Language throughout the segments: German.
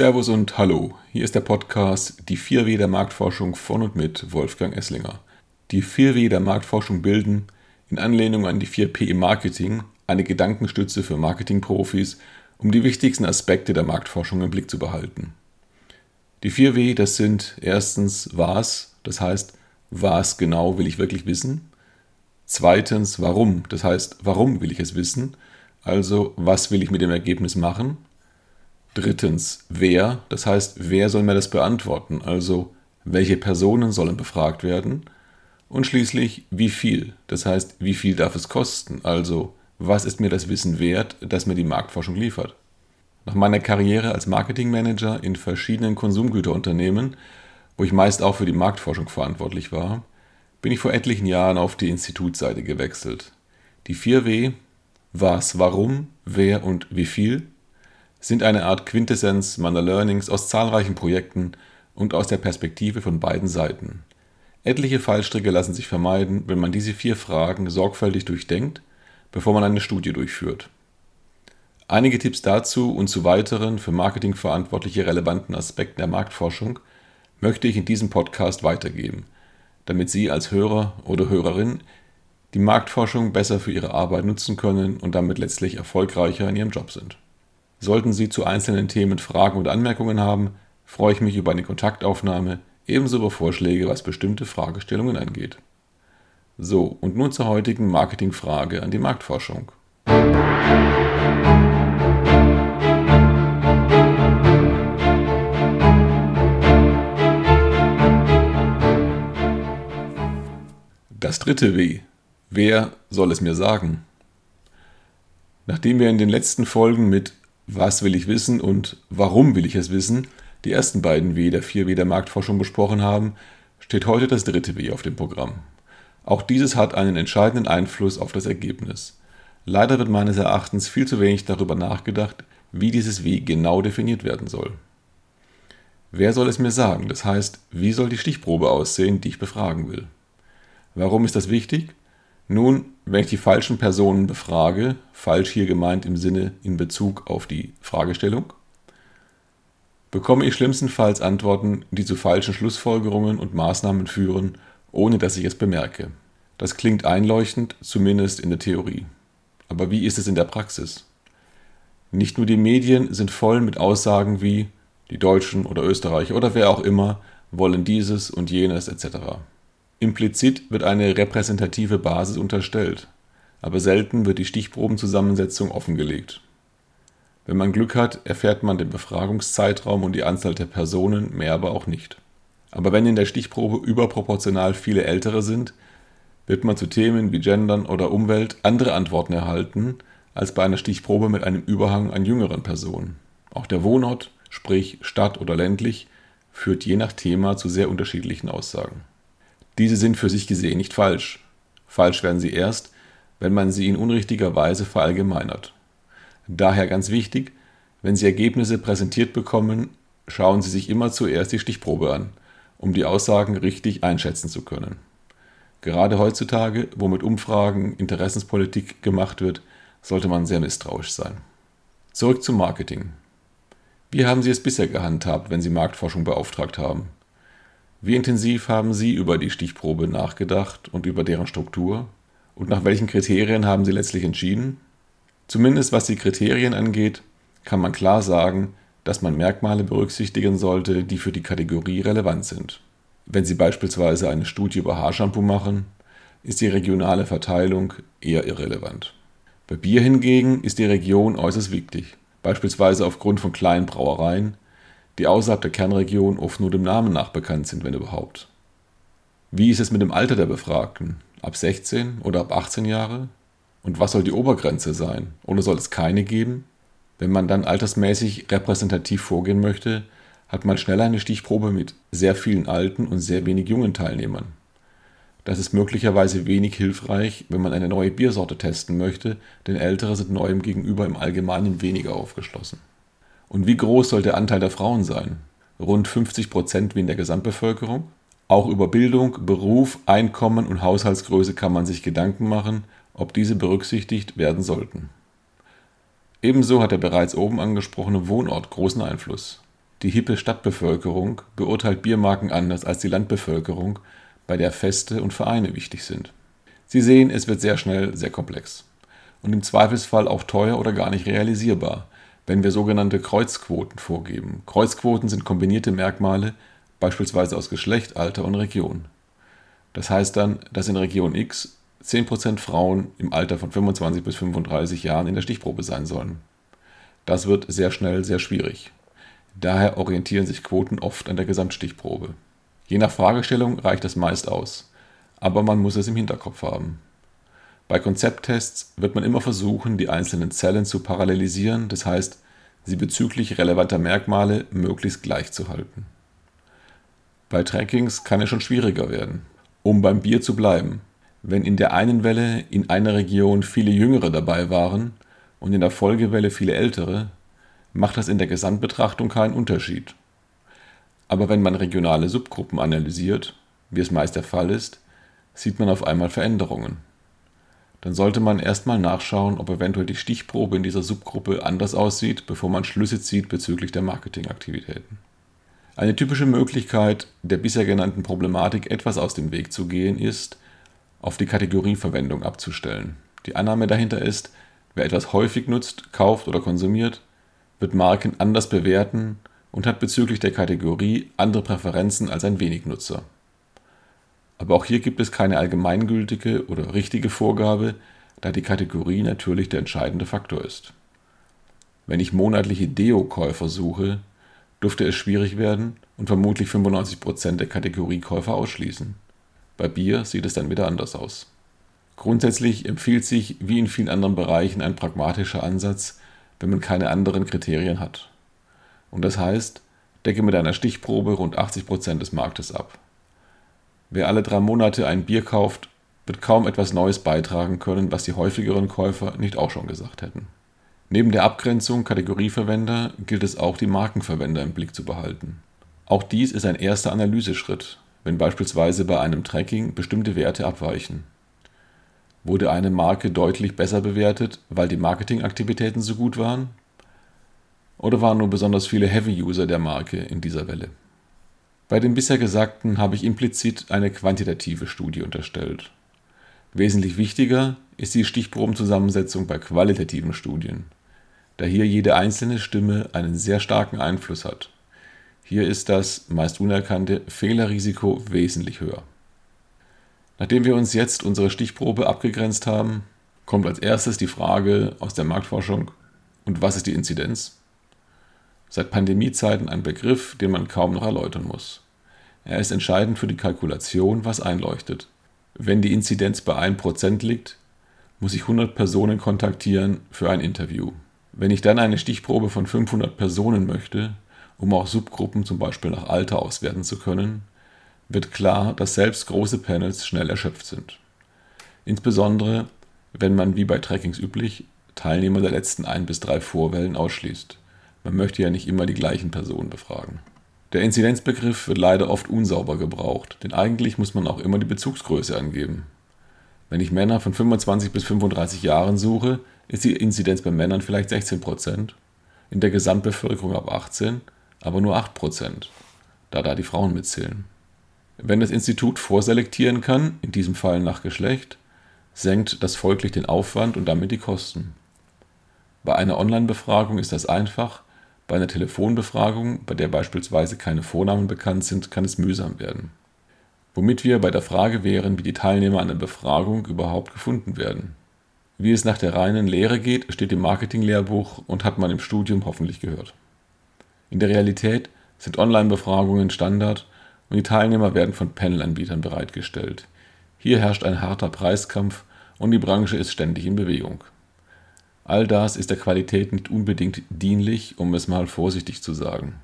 Servus und Hallo, hier ist der Podcast Die 4W der Marktforschung von und mit Wolfgang Esslinger. Die 4W der Marktforschung bilden, in Anlehnung an die 4P im Marketing, eine Gedankenstütze für Marketingprofis, um die wichtigsten Aspekte der Marktforschung im Blick zu behalten. Die 4W, das sind erstens was, das heißt, was genau will ich wirklich wissen? Zweitens, warum, das heißt, warum will ich es wissen? Also, was will ich mit dem Ergebnis machen? Drittens, wer, das heißt, wer soll mir das beantworten, also welche Personen sollen befragt werden. Und schließlich, wie viel, das heißt, wie viel darf es kosten, also was ist mir das Wissen wert, das mir die Marktforschung liefert. Nach meiner Karriere als Marketingmanager in verschiedenen Konsumgüterunternehmen, wo ich meist auch für die Marktforschung verantwortlich war, bin ich vor etlichen Jahren auf die Institutsseite gewechselt. Die 4W, was, warum, wer und wie viel sind eine Art Quintessenz meiner Learnings aus zahlreichen Projekten und aus der Perspektive von beiden Seiten. Etliche Fallstricke lassen sich vermeiden, wenn man diese vier Fragen sorgfältig durchdenkt, bevor man eine Studie durchführt. Einige Tipps dazu und zu weiteren für Marketing verantwortliche relevanten Aspekten der Marktforschung möchte ich in diesem Podcast weitergeben, damit Sie als Hörer oder Hörerin die Marktforschung besser für Ihre Arbeit nutzen können und damit letztlich erfolgreicher in Ihrem Job sind. Sollten Sie zu einzelnen Themen Fragen und Anmerkungen haben, freue ich mich über eine Kontaktaufnahme, ebenso über Vorschläge, was bestimmte Fragestellungen angeht. So, und nun zur heutigen Marketingfrage an die Marktforschung. Das dritte W. Wer soll es mir sagen? Nachdem wir in den letzten Folgen mit was will ich wissen und warum will ich es wissen, die ersten beiden W der 4W der Marktforschung besprochen haben, steht heute das dritte W auf dem Programm. Auch dieses hat einen entscheidenden Einfluss auf das Ergebnis. Leider wird meines Erachtens viel zu wenig darüber nachgedacht, wie dieses W genau definiert werden soll. Wer soll es mir sagen? Das heißt, wie soll die Stichprobe aussehen, die ich befragen will? Warum ist das wichtig? Nun, wenn ich die falschen Personen befrage, falsch hier gemeint im Sinne in Bezug auf die Fragestellung, bekomme ich schlimmstenfalls Antworten, die zu falschen Schlussfolgerungen und Maßnahmen führen, ohne dass ich es bemerke. Das klingt einleuchtend, zumindest in der Theorie. Aber wie ist es in der Praxis? Nicht nur die Medien sind voll mit Aussagen wie die Deutschen oder Österreicher oder wer auch immer wollen dieses und jenes etc. Implizit wird eine repräsentative Basis unterstellt, aber selten wird die Stichprobenzusammensetzung offengelegt. Wenn man Glück hat, erfährt man den Befragungszeitraum und die Anzahl der Personen, mehr aber auch nicht. Aber wenn in der Stichprobe überproportional viele Ältere sind, wird man zu Themen wie Gendern oder Umwelt andere Antworten erhalten als bei einer Stichprobe mit einem Überhang an jüngeren Personen. Auch der Wohnort, sprich Stadt oder ländlich, führt je nach Thema zu sehr unterschiedlichen Aussagen. Diese sind für sich gesehen nicht falsch. Falsch werden sie erst, wenn man sie in unrichtiger Weise verallgemeinert. Daher ganz wichtig, wenn Sie Ergebnisse präsentiert bekommen, schauen Sie sich immer zuerst die Stichprobe an, um die Aussagen richtig einschätzen zu können. Gerade heutzutage, wo mit Umfragen Interessenspolitik gemacht wird, sollte man sehr misstrauisch sein. Zurück zum Marketing. Wie haben Sie es bisher gehandhabt, wenn Sie Marktforschung beauftragt haben? Wie intensiv haben Sie über die Stichprobe nachgedacht und über deren Struktur? Und nach welchen Kriterien haben Sie letztlich entschieden? Zumindest was die Kriterien angeht, kann man klar sagen, dass man Merkmale berücksichtigen sollte, die für die Kategorie relevant sind. Wenn Sie beispielsweise eine Studie über Haarshampoo machen, ist die regionale Verteilung eher irrelevant. Bei Bier hingegen ist die Region äußerst wichtig, beispielsweise aufgrund von kleinen Brauereien, die außerhalb der Kernregion oft nur dem Namen nach bekannt sind, wenn überhaupt. Wie ist es mit dem Alter der Befragten? Ab 16 oder ab 18 Jahre? Und was soll die Obergrenze sein? Oder soll es keine geben? Wenn man dann altersmäßig repräsentativ vorgehen möchte, hat man schnell eine Stichprobe mit sehr vielen alten und sehr wenig jungen Teilnehmern. Das ist möglicherweise wenig hilfreich, wenn man eine neue Biersorte testen möchte, denn ältere sind neuem gegenüber im Allgemeinen weniger aufgeschlossen. Und wie groß soll der Anteil der Frauen sein? Rund 50 Prozent wie in der Gesamtbevölkerung? Auch über Bildung, Beruf, Einkommen und Haushaltsgröße kann man sich Gedanken machen, ob diese berücksichtigt werden sollten. Ebenso hat der bereits oben angesprochene Wohnort großen Einfluss. Die hippe Stadtbevölkerung beurteilt Biermarken anders als die Landbevölkerung, bei der Feste und Vereine wichtig sind. Sie sehen, es wird sehr schnell sehr komplex und im Zweifelsfall auch teuer oder gar nicht realisierbar, wenn wir sogenannte Kreuzquoten vorgeben. Kreuzquoten sind kombinierte Merkmale, beispielsweise aus Geschlecht, Alter und Region. Das heißt dann, dass in Region X 10% Frauen im Alter von 25 bis 35 Jahren in der Stichprobe sein sollen. Das wird sehr schnell sehr schwierig. Daher orientieren sich Quoten oft an der Gesamtstichprobe. Je nach Fragestellung reicht das meist aus, aber man muss es im Hinterkopf haben. Bei Konzepttests wird man immer versuchen, die einzelnen Zellen zu parallelisieren, das heißt, sie bezüglich relevanter Merkmale möglichst gleich zu halten. Bei Trackings kann es schon schwieriger werden. Um beim Bier zu bleiben, wenn in der einen Welle in einer Region viele Jüngere dabei waren und in der Folgewelle viele Ältere, macht das in der Gesamtbetrachtung keinen Unterschied. Aber wenn man regionale Subgruppen analysiert, wie es meist der Fall ist, sieht man auf einmal Veränderungen. Dann sollte man erstmal nachschauen, ob eventuell die Stichprobe in dieser Subgruppe anders aussieht, bevor man Schlüsse zieht bezüglich der Marketingaktivitäten. Eine typische Möglichkeit, der bisher genannten Problematik etwas aus dem Weg zu gehen, ist, auf die Kategorieverwendung abzustellen. Die Annahme dahinter ist, wer etwas häufig nutzt, kauft oder konsumiert, wird Marken anders bewerten und hat bezüglich der Kategorie andere Präferenzen als ein Wenignutzer. Aber auch hier gibt es keine allgemeingültige oder richtige Vorgabe, da die Kategorie natürlich der entscheidende Faktor ist. Wenn ich monatliche Deo-Käufer suche, dürfte es schwierig werden und vermutlich 95% der Kategoriekäufer ausschließen. Bei Bier sieht es dann wieder anders aus. Grundsätzlich empfiehlt sich, wie in vielen anderen Bereichen, ein pragmatischer Ansatz, wenn man keine anderen Kriterien hat. Und das heißt, decke mit einer Stichprobe rund 80% des Marktes ab. Wer alle drei Monate ein Bier kauft, wird kaum etwas Neues beitragen können, was die häufigeren Käufer nicht auch schon gesagt hätten. Neben der Abgrenzung Kategorieverwender gilt es auch, die Markenverwender im Blick zu behalten. Auch dies ist ein erster Analyseschritt, wenn beispielsweise bei einem Tracking bestimmte Werte abweichen. Wurde eine Marke deutlich besser bewertet, weil die Marketingaktivitäten so gut waren? Oder waren nur besonders viele Heavy-User der Marke in dieser Welle? Bei dem bisher Gesagten habe ich implizit eine quantitative Studie unterstellt. Wesentlich wichtiger ist die Stichprobenzusammensetzung bei qualitativen Studien, da hier jede einzelne Stimme einen sehr starken Einfluss hat. Hier ist das meist unerkannte Fehlerrisiko wesentlich höher. Nachdem wir uns jetzt unsere Stichprobe abgegrenzt haben, kommt als erstes die Frage aus der Marktforschung, und was ist die Inzidenz? Seit Pandemiezeiten ein Begriff, den man kaum noch erläutern muss. Er ist entscheidend für die Kalkulation, was einleuchtet. Wenn die Inzidenz bei 1% liegt, muss ich 100 Personen kontaktieren für ein Interview. Wenn ich dann eine Stichprobe von 500 Personen möchte, um auch Subgruppen zum Beispiel nach Alter auswerten zu können, wird klar, dass selbst große Panels schnell erschöpft sind. Insbesondere, wenn man wie bei Trackings üblich Teilnehmer der letzten ein bis drei Vorwellen ausschließt. Man möchte ja nicht immer die gleichen Personen befragen. Der Inzidenzbegriff wird leider oft unsauber gebraucht, denn eigentlich muss man auch immer die Bezugsgröße angeben. Wenn ich Männer von 25 bis 35 Jahren suche, ist die Inzidenz bei Männern vielleicht 16%, in der Gesamtbevölkerung ab 18 aber nur 8%, da da die Frauen mitzählen. Wenn das Institut vorselektieren kann, in diesem Fall nach Geschlecht, senkt das folglich den Aufwand und damit die Kosten. Bei einer Online-Befragung ist das einfach, bei einer Telefonbefragung, bei der beispielsweise keine Vornamen bekannt sind, kann es mühsam werden. Womit wir bei der Frage wären, wie die Teilnehmer an der Befragung überhaupt gefunden werden. Wie es nach der reinen Lehre geht, steht im Marketinglehrbuch und hat man im Studium hoffentlich gehört. In der Realität sind Online-Befragungen Standard und die Teilnehmer werden von Panel-Anbietern bereitgestellt. Hier herrscht ein harter Preiskampf und die Branche ist ständig in Bewegung. All das ist der Qualität nicht unbedingt dienlich, um es mal vorsichtig zu sagen.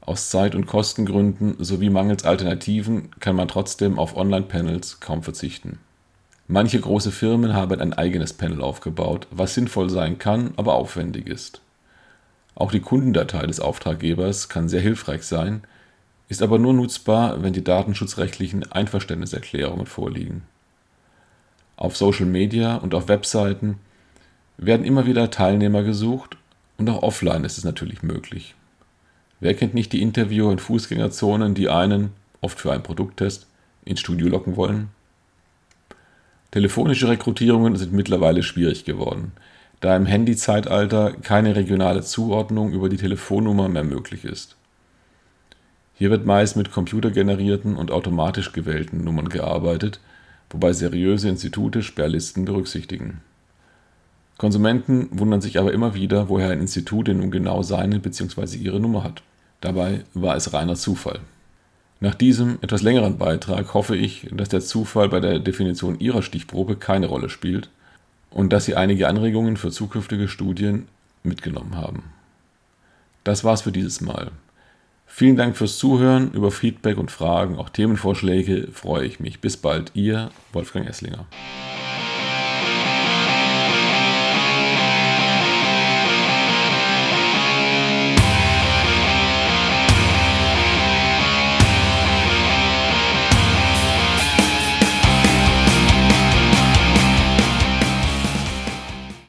Aus Zeit- und Kostengründen sowie mangels Alternativen kann man trotzdem auf Online-Panels kaum verzichten. Manche große Firmen haben ein eigenes Panel aufgebaut, was sinnvoll sein kann, aber aufwendig ist. Auch die Kundendatei des Auftraggebers kann sehr hilfreich sein, ist aber nur nutzbar, wenn die datenschutzrechtlichen Einverständniserklärungen vorliegen. Auf Social Media und auf Webseiten werden immer wieder Teilnehmer gesucht und auch offline ist es natürlich möglich. Wer kennt nicht die Interviewer in Fußgängerzonen, die einen, oft für einen Produkttest, ins Studio locken wollen? Telefonische Rekrutierungen sind mittlerweile schwierig geworden, da im Handy-Zeitalter keine regionale Zuordnung über die Telefonnummer mehr möglich ist. Hier wird meist mit computergenerierten und automatisch gewählten Nummern gearbeitet, wobei seriöse Institute Sperrlisten berücksichtigen. Konsumenten wundern sich aber immer wieder, woher ein Institut denn nun genau seine bzw. ihre Nummer hat. Dabei war es reiner Zufall. Nach diesem etwas längeren Beitrag hoffe ich, dass der Zufall bei der Definition Ihrer Stichprobe keine Rolle spielt und dass Sie einige Anregungen für zukünftige Studien mitgenommen haben. Das war's für dieses Mal. Vielen Dank fürs Zuhören. Über Feedback und Fragen, auch Themenvorschläge freue ich mich. Bis bald, Ihr Wolfgang Esslinger.